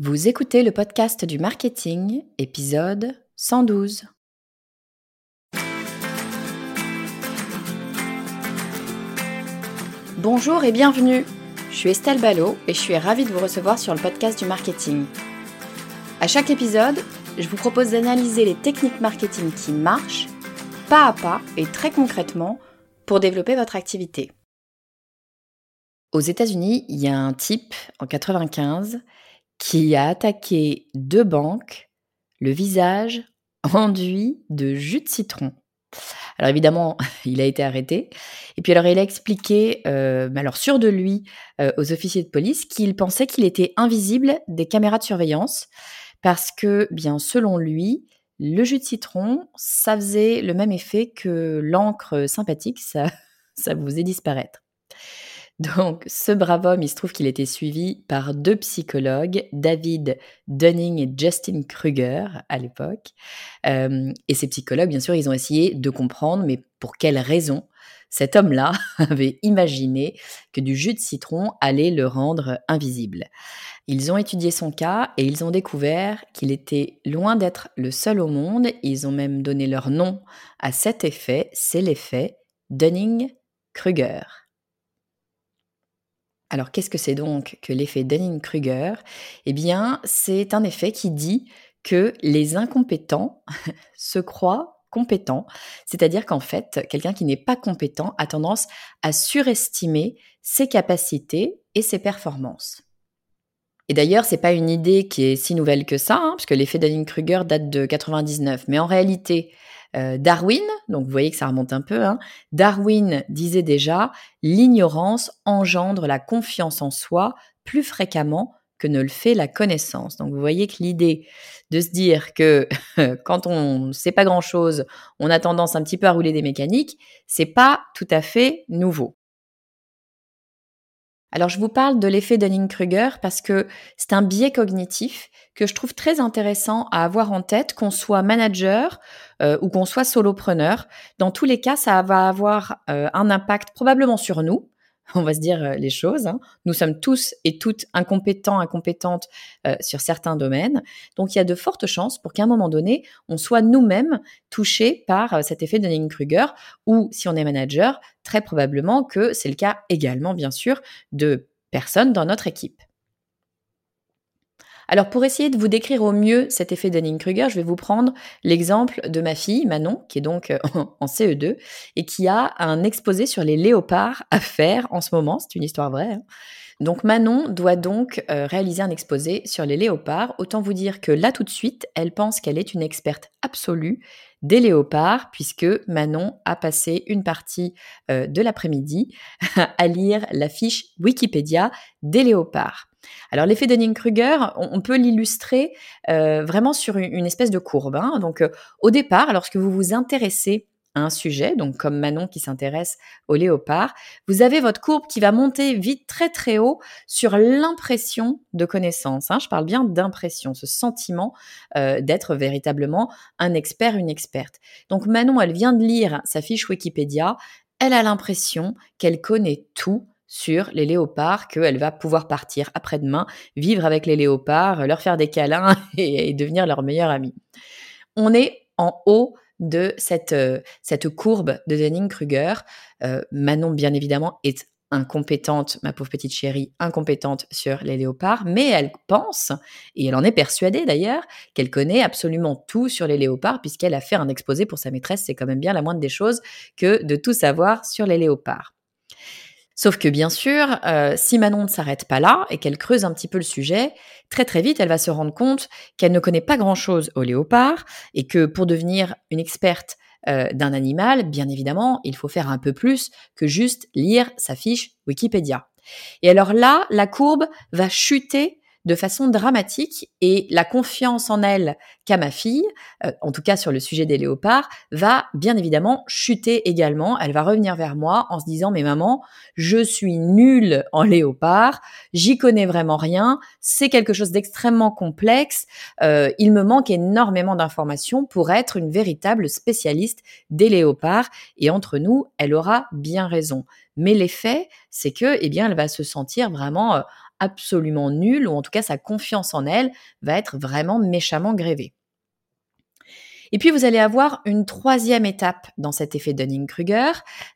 Vous écoutez le podcast du marketing, épisode 112. Bonjour et bienvenue. Je suis Estelle Ballot et je suis ravie de vous recevoir sur le podcast du marketing. À chaque épisode, je vous propose d'analyser les techniques marketing qui marchent, pas à pas et très concrètement, pour développer votre activité. Aux États-Unis, il y a un type en 95 qui a attaqué deux banques, le visage enduit de jus de citron. Alors évidemment, il a été arrêté. Et puis alors il a expliqué, euh, alors sûr de lui, euh, aux officiers de police qu'il pensait qu'il était invisible des caméras de surveillance parce que, bien selon lui, le jus de citron, ça faisait le même effet que l'encre sympathique, ça, ça vous faisait disparaître. Donc, ce brave homme, il se trouve qu'il était suivi par deux psychologues, David Dunning et Justin Kruger à l'époque. Euh, et ces psychologues, bien sûr, ils ont essayé de comprendre, mais pour quelle raison cet homme-là avait imaginé que du jus de citron allait le rendre invisible. Ils ont étudié son cas et ils ont découvert qu'il était loin d'être le seul au monde. Ils ont même donné leur nom à cet effet, c'est l'effet Dunning-Kruger. Alors qu'est-ce que c'est donc que l'effet Dunning-Kruger? Eh bien, c'est un effet qui dit que les incompétents se croient compétents, c'est-à-dire qu'en fait, quelqu'un qui n'est pas compétent a tendance à surestimer ses capacités et ses performances. Et d'ailleurs, c'est pas une idée qui est si nouvelle que ça, hein, puisque l'effet Dunning-Kruger date de 99. Mais en réalité, euh, Darwin, donc vous voyez que ça remonte un peu, hein, Darwin disait déjà l'ignorance engendre la confiance en soi plus fréquemment que ne le fait la connaissance. Donc vous voyez que l'idée de se dire que quand on ne sait pas grand-chose, on a tendance un petit peu à rouler des mécaniques, c'est pas tout à fait nouveau. Alors je vous parle de l'effet Dunning-Kruger parce que c'est un biais cognitif que je trouve très intéressant à avoir en tête, qu'on soit manager euh, ou qu'on soit solopreneur. Dans tous les cas, ça va avoir euh, un impact probablement sur nous, on va se dire euh, les choses. Hein. Nous sommes tous et toutes incompétents, incompétentes euh, sur certains domaines. Donc il y a de fortes chances pour qu'à un moment donné, on soit nous-mêmes touchés par euh, cet effet de Dunning-Kruger, ou si on est manager, très probablement que c'est le cas également, bien sûr, de personnes dans notre équipe. Alors pour essayer de vous décrire au mieux cet effet Dunning-Kruger, je vais vous prendre l'exemple de ma fille Manon, qui est donc euh, en CE2 et qui a un exposé sur les léopards à faire en ce moment. C'est une histoire vraie. Hein. Donc Manon doit donc euh, réaliser un exposé sur les léopards. Autant vous dire que là tout de suite, elle pense qu'elle est une experte absolue des léopards, puisque Manon a passé une partie euh, de l'après-midi à lire la fiche Wikipédia des léopards. Alors l'effet Dunning-Kruger, on, peut l'illustrer euh, vraiment sur une, espèce de courbe. Hein. Donc euh, au départ, lorsque vous vous intéressez à un sujet, donc comme Manon qui s'intéresse au léopard, vous avez votre courbe qui va monter vite très très haut sur l'impression de connaissance. Hein. Je parle bien d'impression, ce sentiment euh, d'être véritablement un expert, une experte. Donc Manon, elle vient de lire sa fiche Wikipédia, elle a l'impression qu'elle connaît tout sur les léopards, qu'elle va pouvoir partir après-demain, vivre avec les léopards, leur faire des câlins et, devenir leur meilleure amie. On est en haut de cette, euh, cette courbe de Dunning-Kruger. Euh, Manon, bien évidemment, est incompétente, ma pauvre petite chérie, incompétente sur les léopards, mais elle pense, et elle en est persuadée d'ailleurs, qu'elle connaît absolument tout sur les léopards, puisqu'elle a fait un exposé pour sa maîtresse, c'est quand même bien la moindre des choses que de tout savoir sur les léopards. Sauf que bien sûr, euh, si Manon ne s'arrête pas là et qu'elle creuse un petit peu le sujet, très très vite, elle va se rendre compte qu'elle ne connaît pas grand-chose au léopard et que pour devenir une experte euh, d'un animal, bien évidemment, il faut faire un peu plus que juste lire sa fiche Wikipédia. Et alors là, la courbe va chuter de façon dramatique et la confiance en elle qu'a ma fille, euh, en tout cas sur le sujet des léopards, va bien évidemment chuter également. Elle va revenir vers moi en se disant mais maman, je suis nulle en léopard, j'y connais vraiment rien, c'est quelque chose d'extrêmement complexe, euh, il me manque énormément d'informations pour être une véritable spécialiste des léopards et entre nous, elle aura bien raison. Mais l'effet, c'est que, eh bien, elle va se sentir vraiment euh, absolument nulle, ou en tout cas sa confiance en elle va être vraiment méchamment grévée. Et puis vous allez avoir une troisième étape dans cet effet Dunning-Kruger.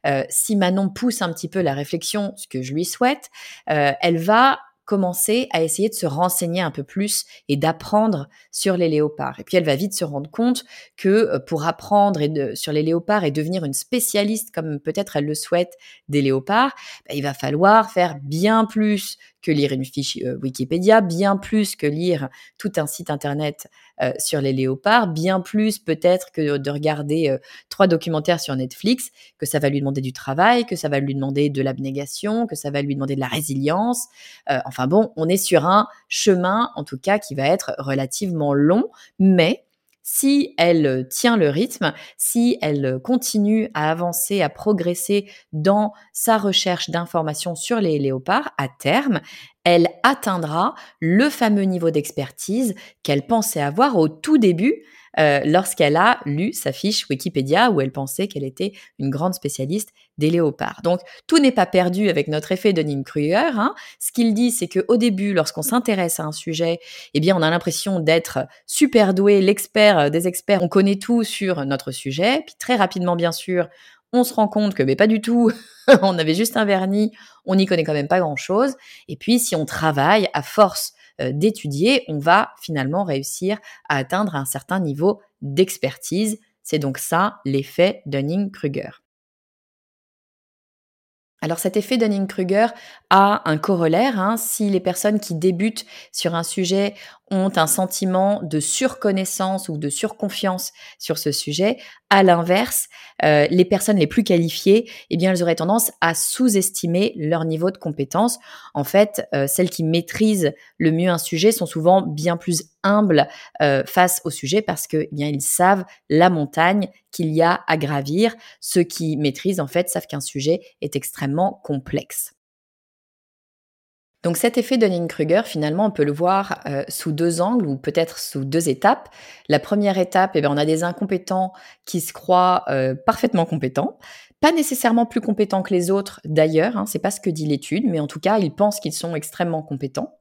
Euh, si Manon pousse un petit peu la réflexion, ce que je lui souhaite, euh, elle va commencer à essayer de se renseigner un peu plus et d'apprendre sur les léopards. Et puis elle va vite se rendre compte que euh, pour apprendre sur les léopards et devenir une spécialiste comme peut-être elle le souhaite des léopards, bah, il va falloir faire bien plus que lire une fiche euh, Wikipédia, bien plus que lire tout un site internet euh, sur les léopards, bien plus peut-être que de regarder euh, trois documentaires sur Netflix, que ça va lui demander du travail, que ça va lui demander de l'abnégation, que ça va lui demander de la résilience. enfin bon, on est sur un chemin, en tout cas, qui va être relativement long, mais si elle tient le rythme, si elle continue à avancer, à progresser dans sa recherche d'informations sur les léopards, à terme, elle atteindra le fameux niveau d'expertise qu'elle pensait avoir au tout début euh, lorsqu'elle a lu sa fiche Wikipédia où elle pensait qu'elle était une grande spécialiste des léopards. Donc tout n'est pas perdu avec notre effet de Kruger. Hein. Ce qu'il dit, c'est qu'au début, lorsqu'on s'intéresse à un sujet, eh bien on a l'impression d'être super doué, l'expert euh, des experts, on connaît tout sur notre sujet. Puis très rapidement, bien sûr, on se rend compte que mais pas du tout, on avait juste un vernis, on n'y connaît quand même pas grand-chose. Et puis si on travaille à force euh, d'étudier, on va finalement réussir à atteindre un certain niveau d'expertise. C'est donc ça l'effet Dunning-Kruger. Alors cet effet Dunning-Kruger a un corollaire. Hein. Si les personnes qui débutent sur un sujet ont un sentiment de surconnaissance ou de surconfiance sur ce sujet. À l'inverse, euh, les personnes les plus qualifiées, eh bien, elles auraient tendance à sous-estimer leur niveau de compétence. En fait, euh, celles qui maîtrisent le mieux un sujet sont souvent bien plus humbles euh, face au sujet parce que, eh bien, ils savent la montagne qu'il y a à gravir. Ceux qui maîtrisent, en fait, savent qu'un sujet est extrêmement complexe. Donc cet effet Dunning-Kruger, finalement, on peut le voir euh, sous deux angles ou peut-être sous deux étapes. La première étape, eh bien, on a des incompétents qui se croient euh, parfaitement compétents, pas nécessairement plus compétents que les autres d'ailleurs, hein, c'est pas ce que dit l'étude, mais en tout cas, ils pensent qu'ils sont extrêmement compétents.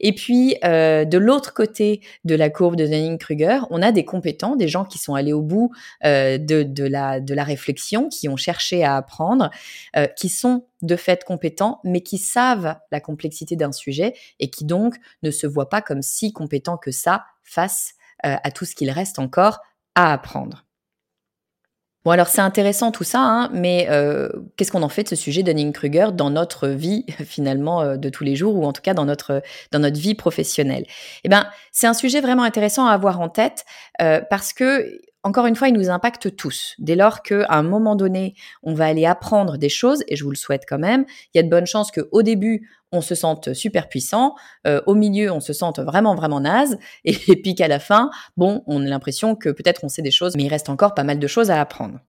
Et puis, euh, de l'autre côté de la courbe de Dunning-Kruger, on a des compétents, des gens qui sont allés au bout euh, de, de, la, de la réflexion, qui ont cherché à apprendre, euh, qui sont de fait compétents, mais qui savent la complexité d'un sujet et qui donc ne se voient pas comme si compétents que ça face à tout ce qu'il reste encore à apprendre. Bon, alors c'est intéressant tout ça, hein, mais euh, qu'est-ce qu'on en fait de ce sujet Dunning-Kruger dans notre vie finalement euh, de tous les jours ou en tout cas dans notre dans notre vie professionnelle? Eh ben, c'est un sujet vraiment intéressant à avoir en tête euh, parce que encore une fois, il nous impacte tous. Dès lors qu'à un moment donné, on va aller apprendre des choses, et je vous le souhaite quand même, il y a de bonnes chances qu'au début, on se sente super puissant, euh, au milieu, on se sente vraiment, vraiment naze, et, puis qu'à la fin, bon, on a l'impression que peut-être on sait des choses, mais il reste encore pas mal de choses à apprendre.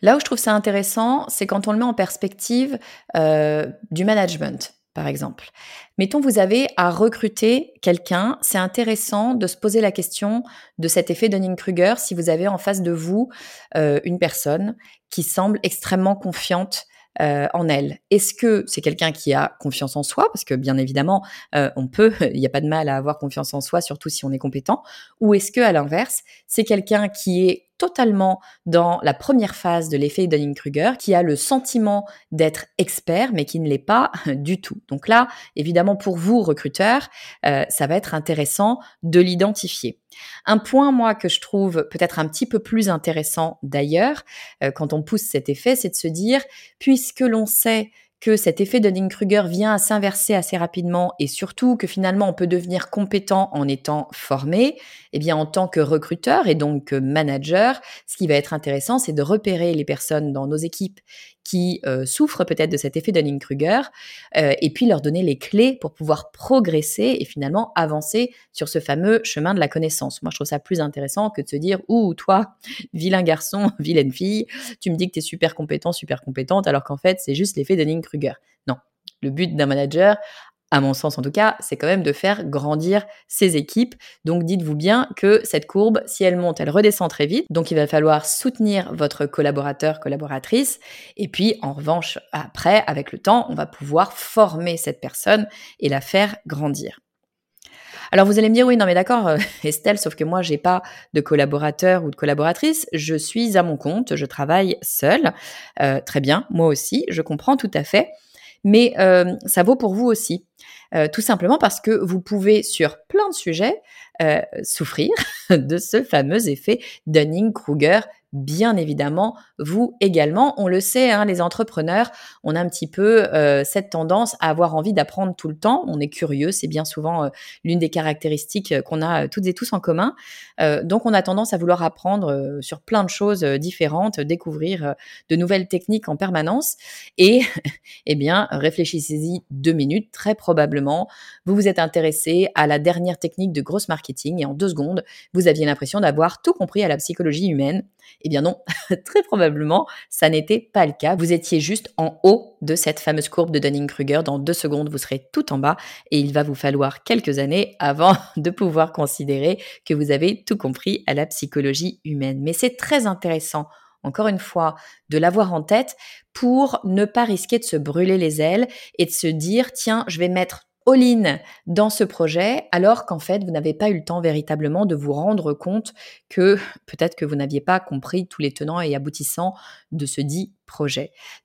Là où je trouve ça intéressant, c'est quand on le met en perspective euh, du management par exemple. Mettons, vous avez à recruter quelqu'un, c'est intéressant de se poser la question de cet effet Dunning-Kruger si vous avez en face de vous euh, une personne qui semble extrêmement confiante euh, en elle. Est-ce que c'est quelqu'un qui a confiance en soi? Parce que bien évidemment, euh, on peut, il n'y a pas de mal à avoir confiance en soi, surtout si on est compétent. Ou est-ce que à l'inverse, c'est quelqu'un qui est totalement dans la première phase de l'effet Dunning-Kruger, qui a le sentiment d'être expert, mais qui ne l'est pas du tout. Donc là, évidemment, pour vous, recruteurs, euh, ça va être intéressant de l'identifier. Un point, moi, que je trouve peut-être un petit peu plus intéressant d'ailleurs, euh, quand on pousse cet effet, c'est de se dire, puisque l'on sait que cet effet Dunning-Kruger vient à s'inverser assez rapidement et surtout que finalement on peut devenir compétent en étant formé, eh bien en tant que recruteur et donc manager, ce qui va être intéressant, c'est de repérer les personnes dans nos équipes qui euh, souffrent peut-être de cet effet Dunning-Kruger, euh, et puis leur donner les clés pour pouvoir progresser et finalement avancer sur ce fameux chemin de la connaissance. Moi, je trouve ça plus intéressant que de se dire, ouh, toi, vilain garçon, vilaine fille, tu me dis que tu es super compétent, super compétente, alors qu'en fait, c'est juste l'effet Dunning-Kruger. Non, le but d'un manager, à mon sens en tout cas, c'est quand même de faire grandir ses équipes. Donc dites-vous bien que cette courbe, si elle monte, elle redescend très vite. Donc il va falloir soutenir votre collaborateur, collaboratrice. Et puis en revanche, après, avec le temps, on va pouvoir former cette personne et la faire grandir. Alors vous allez me dire oui non mais d'accord euh, Estelle sauf que moi j'ai pas de collaborateur ou de collaboratrice, je suis à mon compte, je travaille seule. Euh, très bien, moi aussi, je comprends tout à fait. Mais euh, ça vaut pour vous aussi. Tout simplement parce que vous pouvez sur plein de sujets souffrir de ce fameux effet Dunning-Kruger bien évidemment, vous également. On le sait, hein, les entrepreneurs, on a un petit peu euh, cette tendance à avoir envie d'apprendre tout le temps. On est curieux, c'est bien souvent euh, l'une des caractéristiques euh, qu'on a toutes et tous en commun. donc on a tendance à vouloir apprendre sur plein de choses différentes, découvrir de nouvelles techniques en permanence. Et eh bien, réfléchissez-y deux minutes. Très probablement, vous vous êtes intéressé à la dernière technique de grosse marketing et en deux secondes, vous aviez l'impression d'avoir tout compris à la psychologie humaine eh bien non, très probablement, ça n'était pas le cas. Vous étiez juste en haut de cette fameuse courbe de Dunning-Kruger. Dans deux secondes, vous serez tout en bas et il va vous falloir quelques années avant de pouvoir considérer que vous avez tout compris à la psychologie humaine. Mais c'est très intéressant encore une fois, de l'avoir en tête pour ne pas risquer de se brûler les ailes et de se dire, tiens, je vais mettre all-in dans ce projet, alors qu'en fait, vous n'avez pas eu le temps véritablement de vous rendre compte que peut-être que vous n'aviez pas compris tous les tenants et aboutissants de ce dit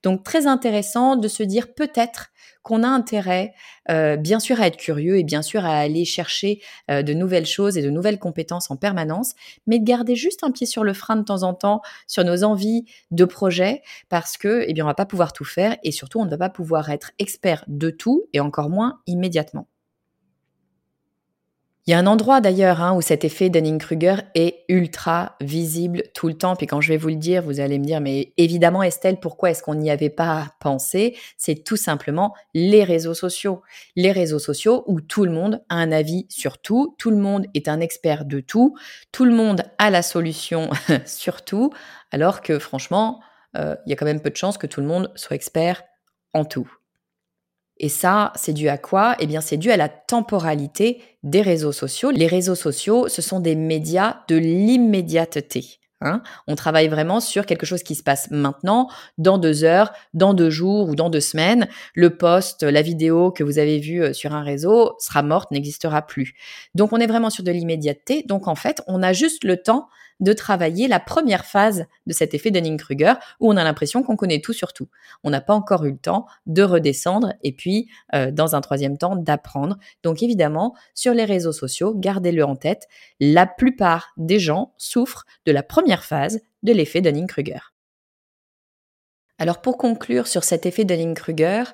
Donc très intéressant de se dire peut-être qu'on a intérêt, euh, bien sûr, à être curieux et bien sûr à aller chercher euh, de nouvelles choses et de nouvelles compétences en permanence, mais de garder juste un pied sur le frein de temps en temps sur nos envies de projet, parce que, eh bien, on va pas pouvoir tout faire et surtout, on ne va pas pouvoir être expert de tout et encore moins immédiatement. Il y a un endroit d'ailleurs hein, où cet effet Dunning-Kruger est ultra visible tout le temps. Puis quand je vais vous le dire, vous allez me dire, mais évidemment Estelle, pourquoi est-ce qu'on n'y avait pas pensé? C'est tout simplement les réseaux sociaux. Les réseaux sociaux où tout le monde a un avis sur tout, tout le monde est un expert de tout, tout le monde a la solution sur tout, alors que franchement, euh, il y a quand même peu de chances que tout le monde soit expert en tout. Et ça, c'est dû à quoi? Eh bien, c'est dû à la temporalité des réseaux sociaux. Les réseaux sociaux, ce sont des médias de l'immédiateté. Hein. On travaille vraiment sur quelque chose qui se passe maintenant, dans deux heures, dans deux jours ou dans deux semaines. Le post, la vidéo que vous avez vue euh, sur un réseau sera morte, n'existera plus. Donc on est vraiment sur de l'immédiateté. Donc en fait, on a juste le temps de travailler la première phase de cet effet Dunning-Kruger où on a l'impression qu'on connaît tout sur tout. On n'a pas encore eu le temps de redescendre et puis, euh, dans un troisième temps, d'apprendre. Donc évidemment, sur les réseaux sociaux, gardez-le en tête, la plupart des gens souffrent de la première phase de l'effet Dunning-Kruger. Alors pour conclure sur cet effet Dunning-Kruger,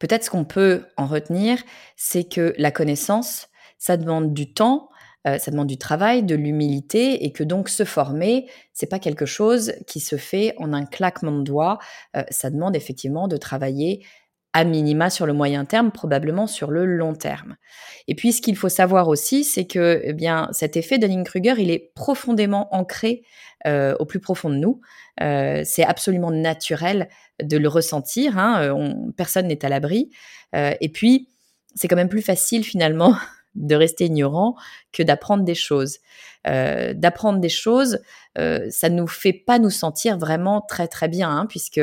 peut-être ce qu'on peut en retenir, c'est que la connaissance, ça demande du temps, euh, ça demande du travail, de l'humilité, et que donc se former, c'est pas quelque chose qui se fait en un claquement de doigts. Euh, ça demande effectivement de travailler à minima sur le moyen terme, probablement sur le long terme. Et puis, ce qu'il faut savoir aussi, c'est que eh bien cet effet Dunning-Kruger, il est profondément ancré euh, au plus profond de nous. c'est absolument naturel de le ressentir. Hein, personne n'est à l'abri. et puis, c'est quand même plus facile finalement de rester ignorant que d'apprendre des choses. Euh, d'apprendre des choses, euh, ça nous fait pas nous sentir vraiment très très bien, hein, puisque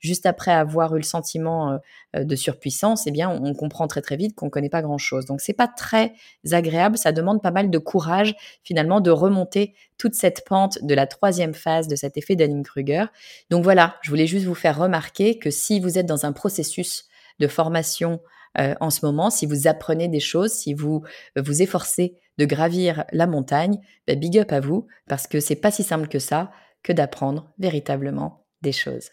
juste après avoir eu le sentiment euh, de surpuissance, eh bien, on, comprend très très vite qu'on connaît pas grand chose. Donc c'est pas très agréable, ça demande pas mal de courage finalement de remonter toute cette pente de la troisième phase de cet effet Dunning-Kruger. Donc voilà, je voulais juste vous faire remarquer que si vous êtes dans un processus de formation euh, en ce moment, si vous apprenez des choses, si vous euh, vous efforcez de gravir la montagne, bah, big up à vous, parce que c'est pas si simple que ça que d'apprendre véritablement des choses.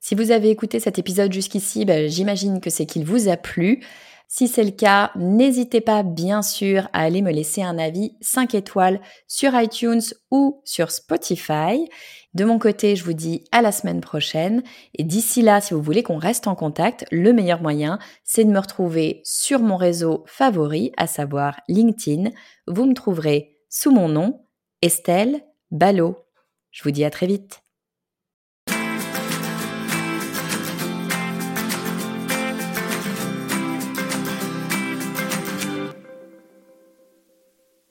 Si vous avez écouté cet épisode jusqu'ici, bah, j'imagine que c'est qu'il vous a plu. Si c'est le cas, n'hésitez pas bien sûr à aller me laisser un avis 5 étoiles sur iTunes ou sur Spotify. De mon côté, je vous dis à la semaine prochaine. Et d'ici là, si vous voulez qu'on reste en contact, le meilleur moyen, c'est de me retrouver sur mon réseau favori, à savoir LinkedIn. Vous me trouverez sous mon nom, Estelle Ballot. Je vous dis à très vite.